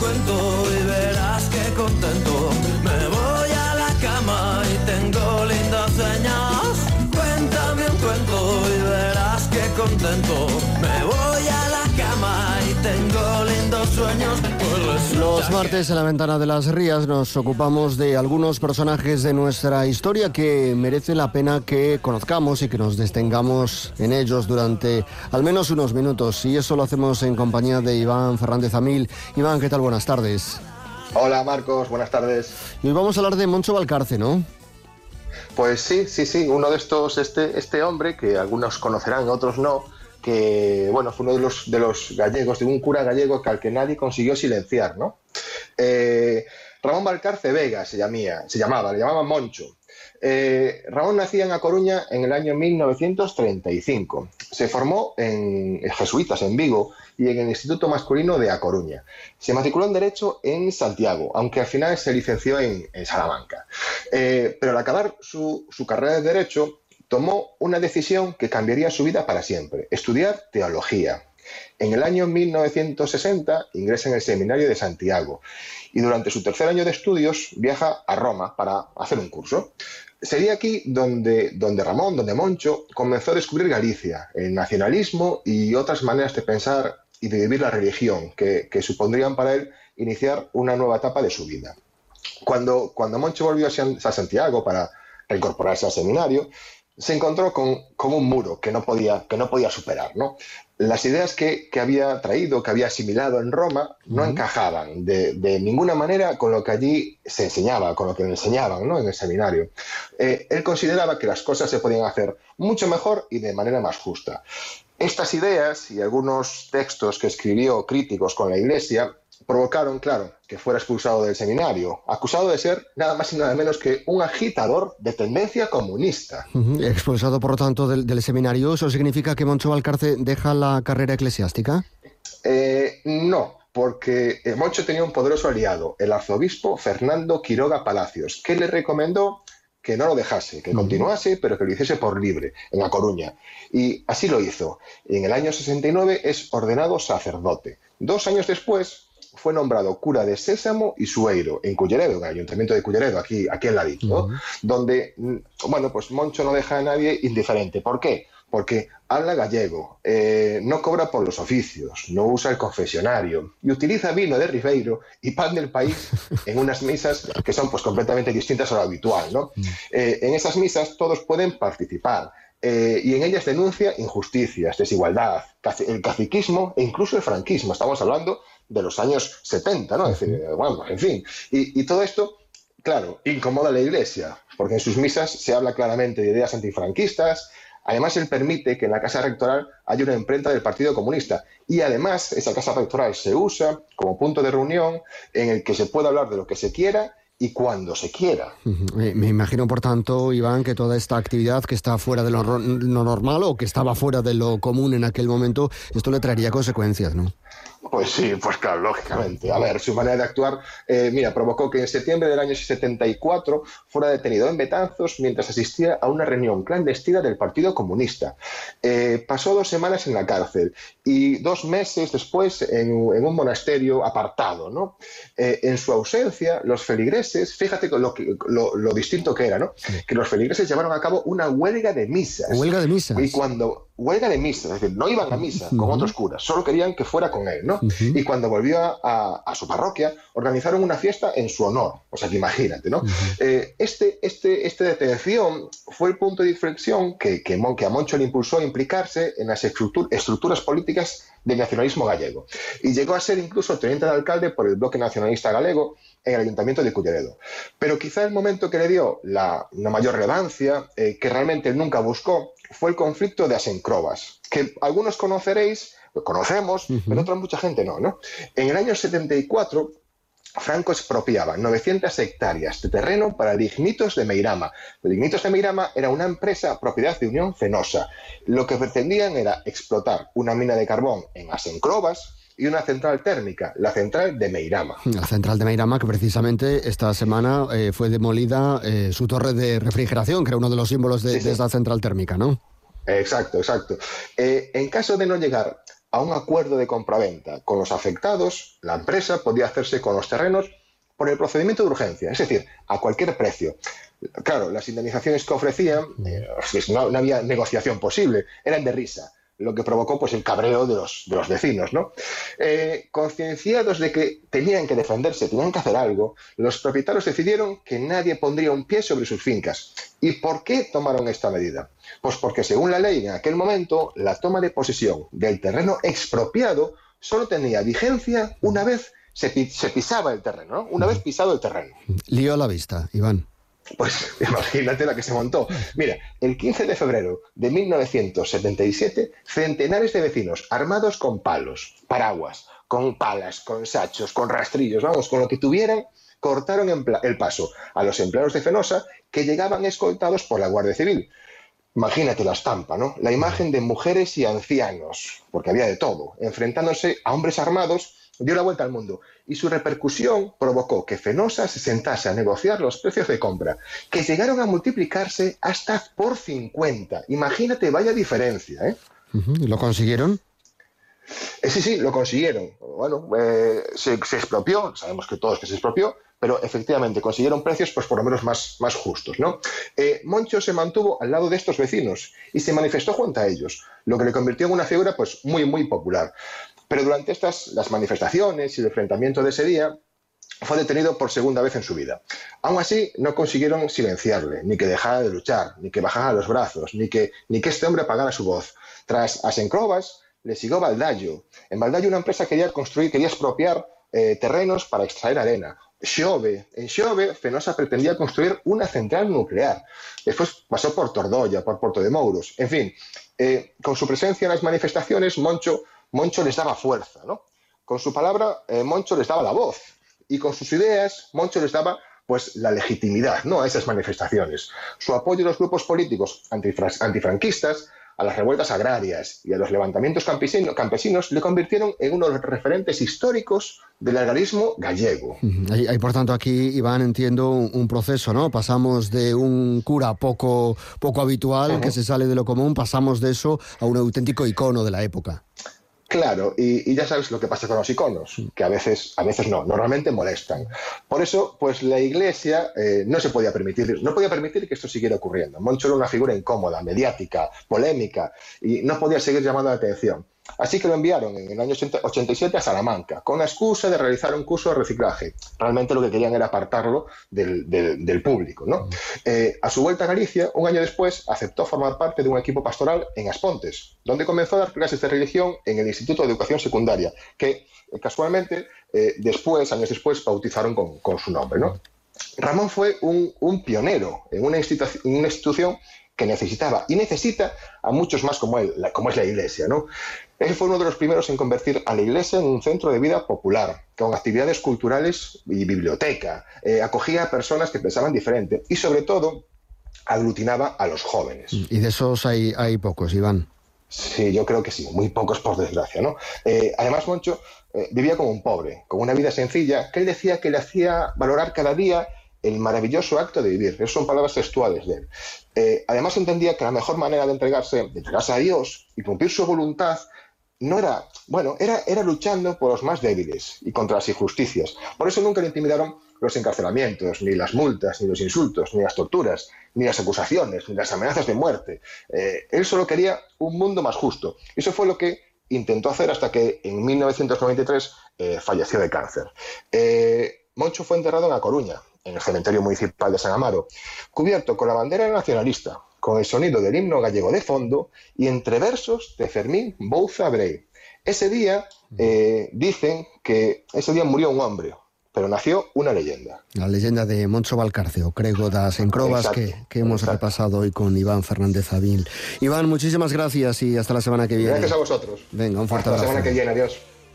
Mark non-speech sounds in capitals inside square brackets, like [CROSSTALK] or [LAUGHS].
cuento y verás que contento. Me voy a la cama y tengo lindas señas. Cuéntame un cuento y verás que contento. Me voy a la cama y tengo lindos sueños. Los martes en la ventana de las rías nos ocupamos de algunos personajes de nuestra historia que merece la pena que conozcamos y que nos destengamos en ellos durante al menos unos minutos. Y eso lo hacemos en compañía de Iván Fernández Amil. Iván, ¿qué tal? Buenas tardes. Hola Marcos, buenas tardes. Y hoy vamos a hablar de Moncho Valcarce, ¿no? Pues sí, sí, sí, uno de estos, este, este hombre que algunos conocerán, otros no, que bueno, fue uno de los, de los gallegos, de un cura gallego que al que nadie consiguió silenciar, ¿no? Eh, Ramón Valcarce Vega se, llamaba, le llamaban Moncho. Eh, Ramón nacía en A Coruña en el año 1935. Se formó en Jesuitas, en Vigo, y en el Instituto Masculino de A Coruña. Se matriculó en Derecho en Santiago, aunque al final se licenció en, Salamanca. Eh, pero al acabar su carrera de Derecho, tomó una decisión que cambiaría su vida para siempre, estudiar teología. En el año 1960 ingresa en el Seminario de Santiago y durante su tercer año de estudios viaja a Roma para hacer un curso. Sería aquí donde, donde Ramón, donde Moncho, comenzó a descubrir Galicia, el nacionalismo y otras maneras de pensar y de vivir la religión que, supondrían para él iniciar una nueva etapa de su vida. Cuando, cuando Moncho volvió a Santiago para reincorporarse al seminario, se encontró con, con, un muro que no podía, que no podía superar. ¿no? Las ideas que, que, había traído, que había asimilado en Roma, no uh -huh. encajaban de, de, ninguna manera con lo que allí se enseñaba, con lo que le enseñaban ¿no? en el seminario. Eh, él consideraba que las cosas se podían hacer mucho mejor y de manera más justa. Estas ideas y algunos textos que escribió críticos con la Iglesia provocaron, claro, que fuera expulsado del seminario, acusado de ser nada más y nada menos que un agitador de tendencia comunista. Uh -huh. Expulsado, por lo tanto, del, del, seminario, ¿eso significa que Moncho Valcarce deja la carrera eclesiástica? Eh, no, porque Moncho tenía un poderoso aliado, el arzobispo Fernando Quiroga Palacios, que le recomendó que no lo dejase, que continuase, pero que lo hiciese por libre, en La Coruña. Y así lo hizo. Y en el año 69 es ordenado sacerdote. Dos años después fue nombrado cura de Sésamo y Sueiro, en Culleredo, en el ayuntamiento de Culleredo, aquí, aquí en la DIC, ¿no? uh -huh. donde, bueno, pues Moncho no deja a nadie indiferente. ¿Por qué? Porque habla gallego, eh, no cobra por los oficios, no usa el confesionario y utiliza vino de Ribeiro y pan del país [LAUGHS] en unas misas que son pues completamente distintas a lo habitual, ¿no? Eh, en esas misas todos pueden participar, eh, y en ellas denuncia injusticias, desigualdad, el caciquismo e incluso el franquismo. Estamos hablando de los años 70, ¿no? Es decir, bueno, en fin. Y, y, todo esto, claro, incomoda a la Iglesia, porque en sus misas se habla claramente de ideas antifranquistas. Además, él permite que en la casa rectoral haya una imprenta del Partido Comunista. Y además, esa casa rectoral se usa como punto de reunión en el que se puede hablar de lo que se quiera y cuando se quiera. Me imagino, por tanto, Iván, que toda esta actividad que está fuera de lo, normal o que estaba fuera de lo común en aquel momento, esto le traería consecuencias, ¿no? Pues sí, pues claro, lógicamente. A ver, su manera de actuar, eh, mira, provocó que en septiembre del año 74 fuera detenido en Betanzos mientras asistía a una reunión clandestina del Partido Comunista. Eh, pasó dos semanas en la cárcel y dos meses después en, en un monasterio apartado, ¿no? Eh, en su ausencia, los feligreses, fíjate lo, lo, lo distinto que era, ¿no? Sí. Que los feligreses llevaron a cabo una huelga de misas. Huelga de misas. Y cuando huelga de misas, es decir, no iban a misa uh -huh. con otros curas, solo querían que fuera con él, ¿no? Uh -huh. Y cuando volvió a, a, a, su parroquia, organizaron una fiesta en su honor. O sea, que imagínate, ¿no? Uh -huh. eh, este, este, esta detención fue el punto de inflexión que, que, que, a Moncho le impulsó a implicarse en las estructuras políticas del nacionalismo gallego. Y llegó a ser incluso teniente de alcalde por el bloque nacionalista galego en el ayuntamiento de Culleredo. Pero quizá el momento que le dio la, una mayor relevancia, eh, que realmente nunca buscó, fue el conflicto de Asencrobas, que algunos conoceréis, lo conocemos, uh -huh. pero otra mucha gente no, ¿no? En el año 74, Franco expropiaba 900 hectáreas de terreno para Lignitos de Meirama. Lignitos de Meirama era una empresa propiedad de Unión Fenosa. Lo que pretendían era explotar una mina de carbón en Asencrobas, y una central térmica, la central de Meirama. La central de Meirama, que precisamente esta semana eh, fue demolida eh, su torre de refrigeración, que era uno de los símbolos de, sí, sí. de esta central térmica, ¿no? Exacto, exacto. Eh, en caso de no llegar a un acuerdo de compraventa con los afectados, la empresa podía hacerse con los terrenos por el procedimiento de urgencia, es decir, a cualquier precio. Claro, las indemnizaciones que ofrecían, eh, pues no, había negociación posible, eran de risa lo que provocó pues el cabreo de los, de los vecinos. ¿no? Eh, concienciados de que tenían que defenderse, tenían que hacer algo, los propietarios decidieron que nadie pondría un pie sobre sus fincas. ¿Y por qué tomaron esta medida? Pues porque según la ley en aquel momento, la toma de posesión del terreno expropiado solo tenía vigencia una vez se, pisaba el terreno, una vez pisado el terreno. Lío a la vista, Iván. Pues [LAUGHS] imagínate la que se montó. Mira, el 15 de febrero de 1977, centenares de vecinos armados con palos, paraguas, con palas, con sachos, con rastrillos, vamos, con lo que tuvieran, cortaron el paso a los empleados de Fenosa que llegaban escoltados por la Guardia Civil. Imagínate la estampa, ¿no? La imagen de mujeres y ancianos, porque había de todo, enfrentándose a hombres armados dio la vuelta al mundo y su repercusión provocó que Fenosa se sentase a negociar los precios de compra, que llegaron a multiplicarse hasta por 50. Imagínate, vaya diferencia. ¿eh? ¿Y lo consiguieron? Eh, sí, sí, lo consiguieron. Bueno, eh, se, expropió, sabemos que todos que se expropió, pero efectivamente consiguieron precios pues por lo menos más, más justos. ¿no? Eh, Moncho se mantuvo al lado de estos vecinos y se manifestó junto a ellos, lo que le convirtió en una figura pues muy, muy popular. Pero durante estas, las manifestaciones y el enfrentamiento de ese día, fue detenido por segunda vez en su vida. Aún así, no consiguieron silenciarle, ni que dejara de luchar, ni que bajara los brazos, ni que, ni que este hombre apagara su voz. Tras Asencrovas, le siguió Baldayo. En Baldayo una empresa quería construir, quería expropiar eh, terrenos para extraer arena. Xove. En Xove, Fenosa pretendía construir una central nuclear. Después pasó por Tordoya, por Puerto de Mouros. En fin, eh, con su presencia en las manifestaciones, Moncho Moncho les daba fuerza, ¿no? Con su palabra, eh, Moncho les daba la voz y con sus ideas, Moncho les daba pues la legitimidad ¿no? a esas manifestaciones. Su apoyo a los grupos políticos antifranquistas, a las revueltas agrarias y a los levantamientos campesinos le convirtieron en uno de los referentes históricos del agrarismo gallego. Hay, por tanto, aquí, Iván, entiendo un, proceso, ¿no? Pasamos de un cura poco, poco habitual, que se sale de lo común, pasamos de eso a un auténtico icono de la época. Claro, y, ya sabes lo que pasa con los iconos, que a veces, a veces no, normalmente molestan. Por eso, pues la Iglesia eh, no se podía permitir, no podía permitir que esto siguiera ocurriendo. Moncho era una figura incómoda, mediática, polémica, y no podía seguir llamando la atención. Así que lo enviaron en el año 87 a Salamanca, con la excusa de realizar un curso de reciclaje. Realmente lo que querían era apartarlo del, público. ¿no? Eh, a su vuelta a Galicia, un año después, aceptó formar parte de un equipo pastoral en Aspontes, donde comenzó a dar clases de religión en el Instituto de Educación Secundaria, que eh, casualmente eh, después, años después, bautizaron con, su nombre. ¿no? Ramón fue un, pionero en una, en una institución que necesitaba y necesita a muchos más como él, como es la Iglesia. ¿no? Él fue uno de los primeros en convertir a la Iglesia en un centro de vida popular, con actividades culturales y biblioteca. Eh, acogía a personas que pensaban diferente y, sobre todo, aglutinaba a los jóvenes. Y de esos hay, hay pocos, Iván. Sí, yo creo que sí, muy pocos por desgracia, ¿no? Eh, además, Moncho eh, vivía como un pobre, con una vida sencilla, que él decía que le hacía valorar cada día el maravilloso acto de vivir. Esas son palabras textuales de él. Eh, además entendía que la mejor manera de entregarse, de a Dios y cumplir su voluntad no era, bueno, era, era luchando por los más débiles y contra las injusticias. Por eso nunca le intimidaron los encarcelamientos, ni las multas, ni los insultos, ni las torturas, ni las acusaciones, ni las amenazas de muerte. Eh, él solo quería un mundo más justo. Eso fue lo que intentó hacer hasta que en 1993 eh, falleció de cáncer. Moncho fue enterrado en La Coruña, en el cementerio municipal de San Amaro, cubierto con la bandera nacionalista, con el sonido del himno gallego de fondo y entre versos de Fermín Bouza Brey. Ese día eh, dicen que ese día murió un hombre, pero nació una leyenda. La leyenda de Moncho Valcarce, Crego das Encrobas, que, que hemos repasado hoy con Iván Fernández Avil. Iván, muchísimas gracias y hasta la semana que viene. Gracias a vosotros. Venga, un fuerte hasta la semana que viene, adiós.